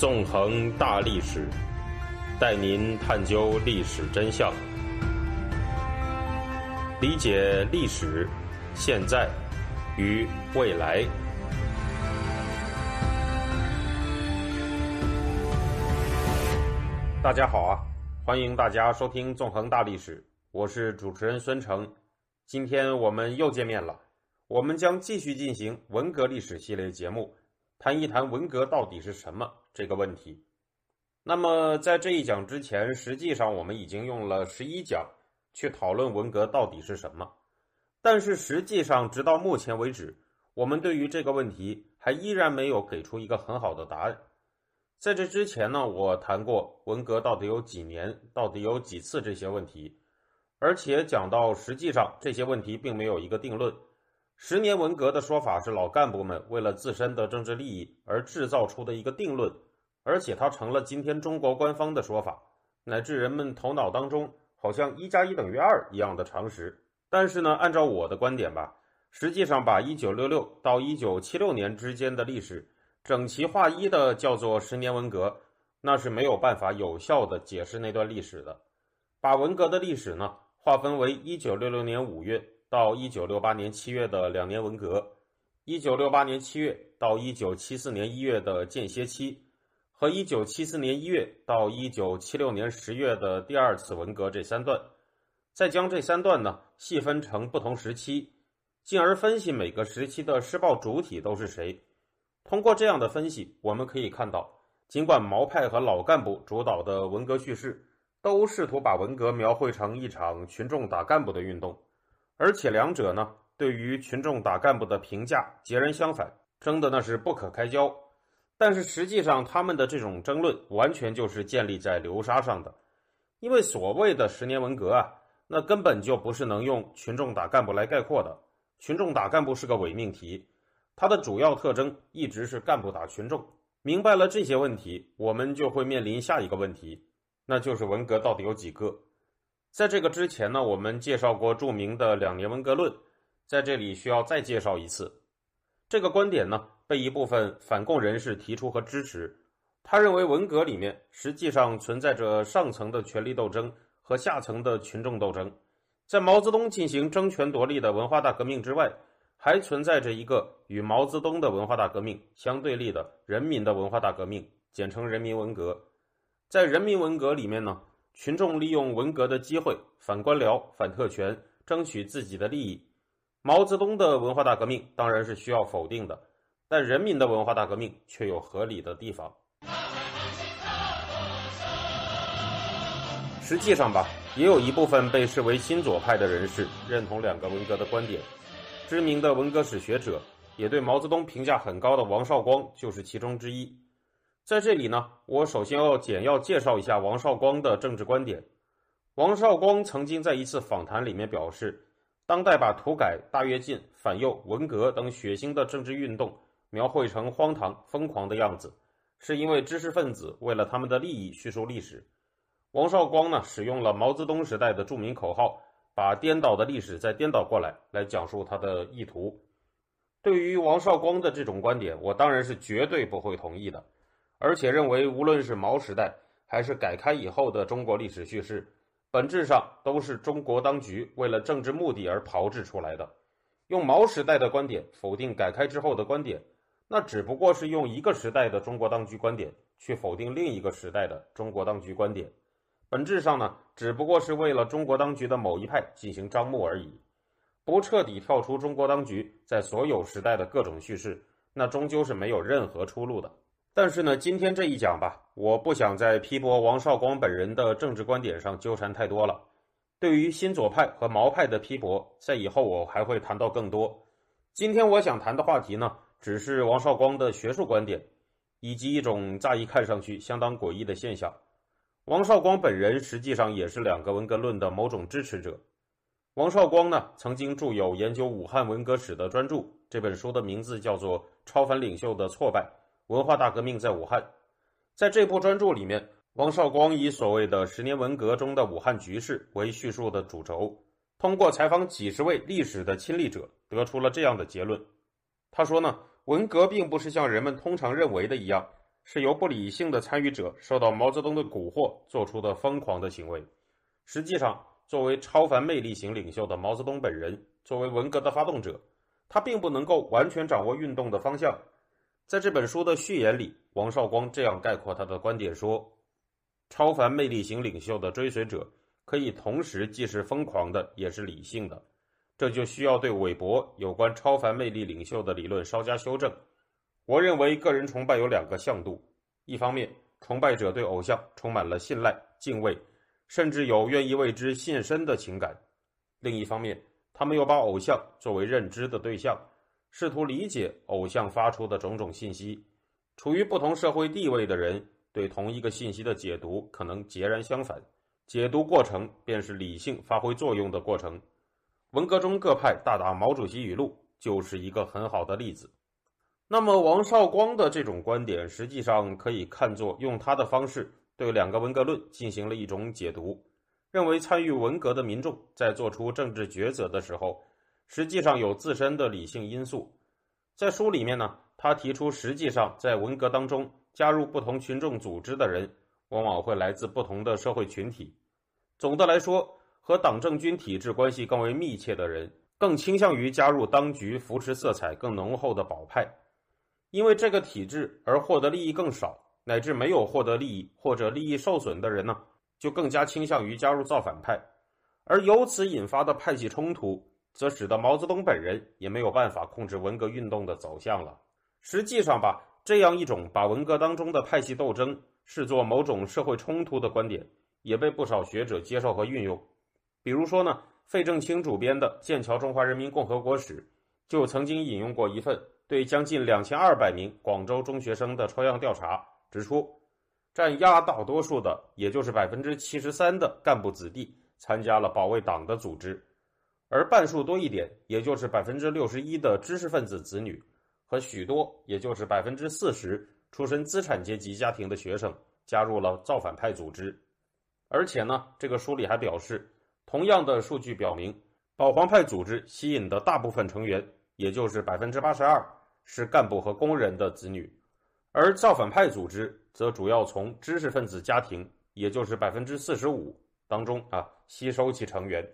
纵横大历史，带您探究历史真相，理解历史、现在与未来。大家好啊，欢迎大家收听《纵横大历史》，我是主持人孙成。今天我们又见面了，我们将继续进行文革历史系列节目。谈一谈文革到底是什么这个问题。那么，在这一讲之前，实际上我们已经用了十一讲去讨论文革到底是什么。但是，实际上直到目前为止，我们对于这个问题还依然没有给出一个很好的答案。在这之前呢，我谈过文革到底有几年，到底有几次这些问题，而且讲到实际上这些问题并没有一个定论。十年文革的说法是老干部们为了自身的政治利益而制造出的一个定论，而且它成了今天中国官方的说法，乃至人们头脑当中好像一加一等于二一样的常识。但是呢，按照我的观点吧，实际上把一九六六到一九七六年之间的历史整齐划一的叫做十年文革，那是没有办法有效的解释那段历史的。把文革的历史呢划分为一九六六年五月。到一九六八年七月的两年文革，一九六八年七月到一九七四年一月的间歇期，和一九七四年一月到一九七六年十月的第二次文革这三段，再将这三段呢细分成不同时期，进而分析每个时期的施暴主体都是谁。通过这样的分析，我们可以看到，尽管毛派和老干部主导的文革叙事，都试图把文革描绘成一场群众打干部的运动。而且两者呢，对于群众打干部的评价截然相反，争的那是不可开交。但是实际上，他们的这种争论完全就是建立在流沙上的。因为所谓的十年文革啊，那根本就不是能用群众打干部来概括的。群众打干部是个伪命题，它的主要特征一直是干部打群众。明白了这些问题，我们就会面临下一个问题，那就是文革到底有几个？在这个之前呢，我们介绍过著名的两年文革论，在这里需要再介绍一次。这个观点呢，被一部分反共人士提出和支持。他认为文革里面实际上存在着上层的权力斗争和下层的群众斗争，在毛泽东进行争权夺利的文化大革命之外，还存在着一个与毛泽东的文化大革命相对立的人民的文化大革命，简称人民文革。在人民文革里面呢。群众利用文革的机会反官僚、反特权，争取自己的利益。毛泽东的文化大革命当然是需要否定的，但人民的文化大革命却有合理的地方。实际上吧，也有一部分被视为新左派的人士认同两个文革的观点。知名的文革史学者，也对毛泽东评价很高的王绍光就是其中之一。在这里呢，我首先要简要介绍一下王绍光的政治观点。王绍光曾经在一次访谈里面表示，当代把土改、大跃进、反右、文革等血腥的政治运动描绘成荒唐、疯狂的样子，是因为知识分子为了他们的利益叙述历史。王绍光呢，使用了毛泽东时代的著名口号，把颠倒的历史再颠倒过来，来讲述他的意图。对于王绍光的这种观点，我当然是绝对不会同意的。而且认为，无论是毛时代还是改开以后的中国历史叙事，本质上都是中国当局为了政治目的而炮制出来的。用毛时代的观点否定改开之后的观点，那只不过是用一个时代的中国当局观点去否定另一个时代的中国当局观点。本质上呢，只不过是为了中国当局的某一派进行张目而已。不彻底跳出中国当局在所有时代的各种叙事，那终究是没有任何出路的。但是呢，今天这一讲吧，我不想在批驳王绍光本人的政治观点上纠缠太多了。对于新左派和毛派的批驳，在以后我还会谈到更多。今天我想谈的话题呢，只是王绍光的学术观点，以及一种乍一看上去相当诡异的现象。王绍光本人实际上也是两个文革论的某种支持者。王绍光呢，曾经著有研究武汉文革史的专著，这本书的名字叫做《超凡领袖的挫败》。文化大革命在武汉，在这部专著里面，王绍光以所谓的十年文革中的武汉局势为叙述的主轴，通过采访几十位历史的亲历者，得出了这样的结论。他说呢，文革并不是像人们通常认为的一样，是由不理性的参与者受到毛泽东的蛊惑做出的疯狂的行为。实际上，作为超凡魅力型领袖的毛泽东本人，作为文革的发动者，他并不能够完全掌握运动的方向。在这本书的序言里，王绍光这样概括他的观点说：“超凡魅力型领袖的追随者可以同时既是疯狂的，也是理性的。这就需要对韦伯有关超凡魅力领袖的理论稍加修正。我认为，个人崇拜有两个向度：一方面，崇拜者对偶像充满了信赖、敬畏，甚至有愿意为之献身的情感；另一方面，他们又把偶像作为认知的对象。”试图理解偶像发出的种种信息，处于不同社会地位的人对同一个信息的解读可能截然相反。解读过程便是理性发挥作用的过程。文革中各派大打毛主席语录就是一个很好的例子。那么，王绍光的这种观点实际上可以看作用他的方式对两个文革论进行了一种解读，认为参与文革的民众在做出政治抉择的时候。实际上有自身的理性因素，在书里面呢，他提出，实际上在文革当中加入不同群众组织的人，往往会来自不同的社会群体。总的来说，和党政军体制关系更为密切的人，更倾向于加入当局扶持色彩更浓厚的保派，因为这个体制而获得利益更少，乃至没有获得利益或者利益受损的人呢，就更加倾向于加入造反派，而由此引发的派系冲突。则使得毛泽东本人也没有办法控制文革运动的走向了。实际上吧，这样一种把文革当中的派系斗争视作某种社会冲突的观点，也被不少学者接受和运用。比如说呢，费正清主编的《剑桥中华人民共和国史》就曾经引用过一份对将近两千二百名广州中学生的抽样调查，指出，占压倒多数的，也就是百分之七十三的干部子弟参加了保卫党的组织。而半数多一点，也就是百分之六十一的知识分子子女和许多，也就是百分之四十出身资产阶级家庭的学生加入了造反派组织。而且呢，这个书里还表示，同样的数据表明，保皇派组织吸引的大部分成员，也就是百分之八十二，是干部和工人的子女，而造反派组织则主要从知识分子家庭，也就是百分之四十五当中啊吸收其成员。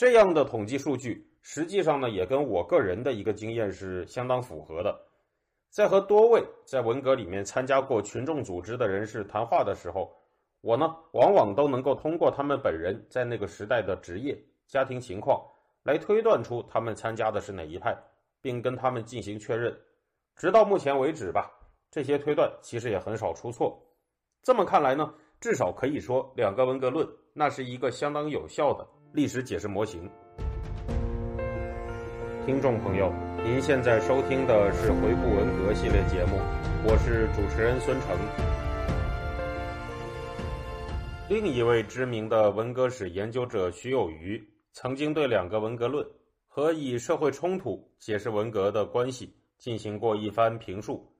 这样的统计数据，实际上呢，也跟我个人的一个经验是相当符合的。在和多位在文革里面参加过群众组织的人士谈话的时候，我呢，往往都能够通过他们本人在那个时代的职业、家庭情况，来推断出他们参加的是哪一派，并跟他们进行确认。直到目前为止吧，这些推断其实也很少出错。这么看来呢，至少可以说，两个文革论那是一个相当有效的。历史解释模型，听众朋友，您现在收听的是《回顾文革》系列节目，我是主持人孙成。另一位知名的文革史研究者徐有余，曾经对两个文革论和以社会冲突解释文革的关系进行过一番评述，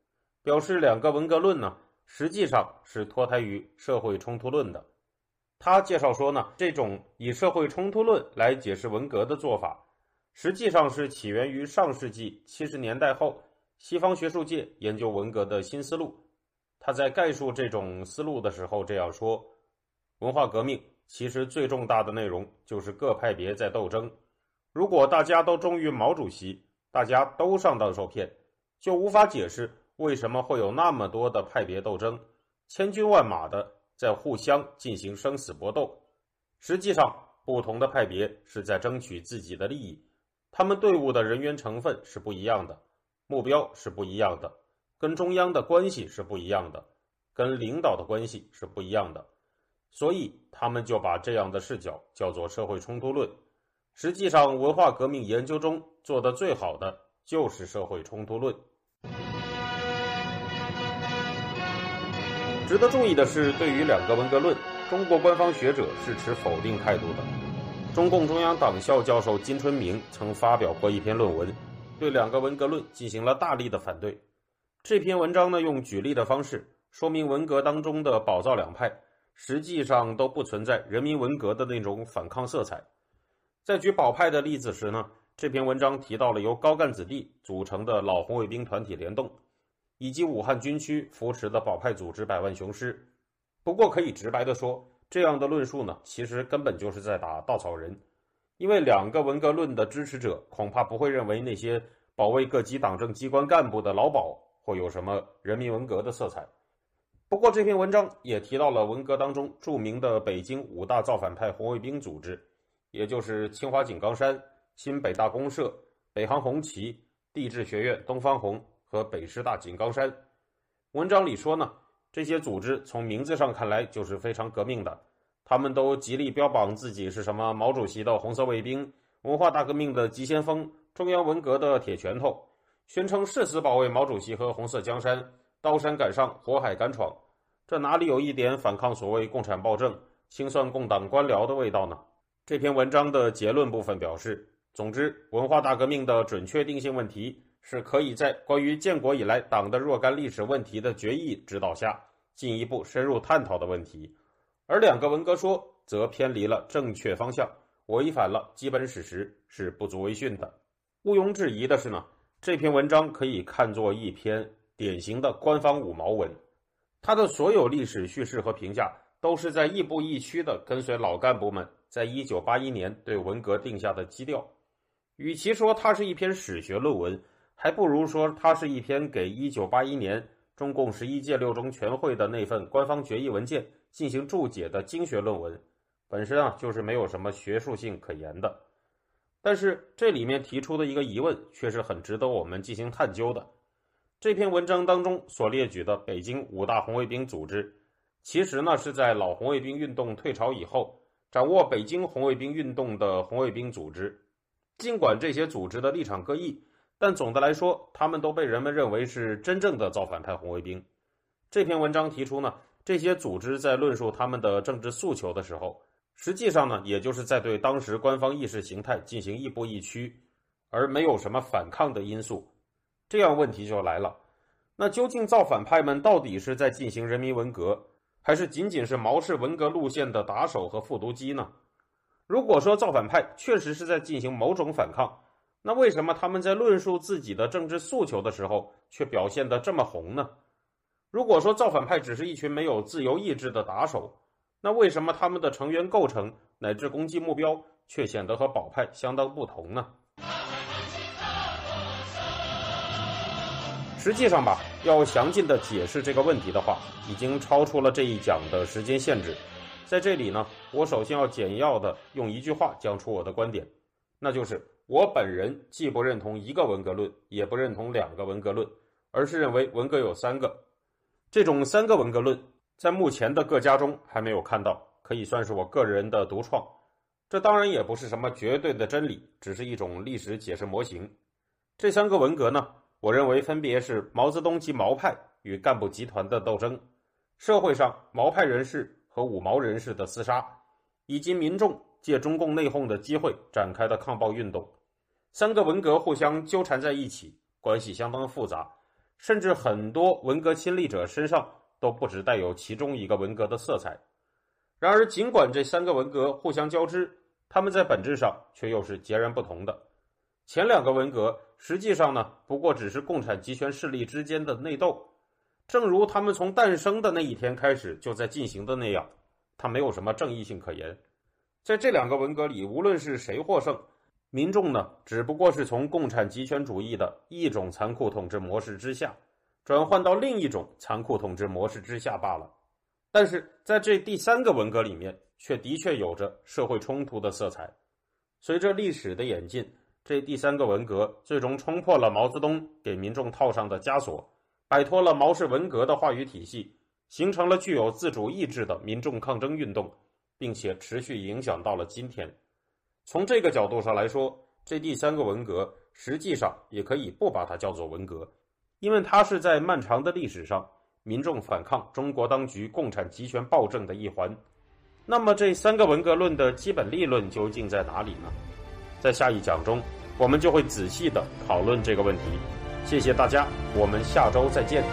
表示两个文革论呢，实际上是脱胎于社会冲突论的。他介绍说呢，这种以社会冲突论来解释文革的做法，实际上是起源于上世纪七十年代后西方学术界研究文革的新思路。他在概述这种思路的时候这样说：文化革命其实最重大的内容就是各派别在斗争。如果大家都忠于毛主席，大家都上当受骗，就无法解释为什么会有那么多的派别斗争，千军万马的。在互相进行生死搏斗，实际上不同的派别是在争取自己的利益，他们队伍的人员成分是不一样的，目标是不一样的，跟中央的关系是不一样的，跟领导的关系是不一样的，所以他们就把这样的视角叫做社会冲突论。实际上，文化革命研究中做的最好的就是社会冲突论。值得注意的是，对于两个文革论，中国官方学者是持否定态度的。中共中央党校教授金春明曾发表过一篇论文，对两个文革论进行了大力的反对。这篇文章呢，用举例的方式说明文革当中的保造两派实际上都不存在人民文革的那种反抗色彩。在举保派的例子时呢，这篇文章提到了由高干子弟组成的老红卫兵团体联动。以及武汉军区扶持的保派组织百万雄师。不过，可以直白的说，这样的论述呢，其实根本就是在打稻草人。因为两个文革论的支持者恐怕不会认为那些保卫各级党政机关干部的劳保会有什么人民文革的色彩。不过，这篇文章也提到了文革当中著名的北京五大造反派红卫兵组织，也就是清华井冈山、新北大公社、北航红旗、地质学院东方红和北师大井冈山。文章里说呢，这些组织从名字上看来就是非常革命的。他们都极力标榜自己是什么毛主席的红色卫兵、文化大革命的急先锋、中央文革的铁拳头，宣称誓死保卫毛主席和红色江山，刀山赶上，火海敢闯。这哪里有一点反抗所谓共产暴政、清算共党官僚的味道呢？这篇文章的结论部分表示：总之，文化大革命的准确定性问题是可以在关于建国以来党的若干历史问题的决议指导下，进一步深入探讨的问题。而两个文革说则偏离了正确方向，违反了基本史实，是不足为训的。毋庸置疑的是呢，这篇文章可以看作一篇典型的官方五毛文，它的所有历史叙事和评价都是在亦步亦趋地跟随老干部们在一九八一年对文革定下的基调。与其说它是一篇史学论文，还不如说它是一篇给一九八一年中共十一届六中全会的那份官方决议文件。进行注解的经学论文，本身啊就是没有什么学术性可言的。但是这里面提出的一个疑问，却是很值得我们进行探究的。这篇文章当中所列举的北京五大红卫兵组织，其实呢是在老红卫兵运动退潮以后，掌握北京红卫兵运动的红卫兵组织。尽管这些组织的立场各异，但总的来说，他们都被人们认为是真正的造反派红卫兵。这篇文章提出呢。这些组织在论述他们的政治诉求的时候，实际上呢，也就是在对当时官方意识形态进行亦步亦趋，而没有什么反抗的因素。这样问题就来了：那究竟造反派们到底是在进行人民文革，还是仅仅是毛氏文革路线的打手和复读机呢？如果说造反派确实是在进行某种反抗，那为什么他们在论述自己的政治诉求的时候却表现得这么红呢？如果说造反派只是一群没有自由意志的打手，那为什么他们的成员构成乃至攻击目标却显得和保派相当不同呢？实际上吧，要详尽的解释这个问题的话，已经超出了这一讲的时间限制。在这里呢，我首先要简要的用一句话讲出我的观点，那就是我本人既不认同一个文革论，也不认同两个文革论，而是认为文革有三个。这种三个文革论，在目前的各家中还没有看到，可以算是我个人的独创。这当然也不是什么绝对的真理，只是一种历史解释模型。这三个文革呢，我认为分别是毛泽东及毛派与干部集团的斗争，社会上毛派人士和五毛人士的厮杀，以及民众借中共内讧的机会展开的抗暴运动。三个文革互相纠缠在一起，关系相当复杂。甚至很多文革亲历者身上都不止带有其中一个文革的色彩。然而，尽管这三个文革互相交织，他们在本质上却又是截然不同的。前两个文革实际上呢，不过只是共产集权势力之间的内斗，正如他们从诞生的那一天开始就在进行的那样，它没有什么正义性可言。在这两个文革里，无论是谁获胜。民众呢，只不过是从共产极权主义的一种残酷统治模式之下，转换到另一种残酷统治模式之下罢了。但是在这第三个文革里面，却的确有着社会冲突的色彩。随着历史的演进，这第三个文革最终冲破了毛泽东给民众套上的枷锁，摆脱了毛氏文革的话语体系，形成了具有自主意志的民众抗争运动，并且持续影响到了今天。从这个角度上来说，这第三个文革实际上也可以不把它叫做文革，因为它是在漫长的历史上民众反抗中国当局共产集权暴政的一环。那么，这三个文革论的基本立论究竟在哪里呢？在下一讲中，我们就会仔细的讨论这个问题。谢谢大家，我们下周再见。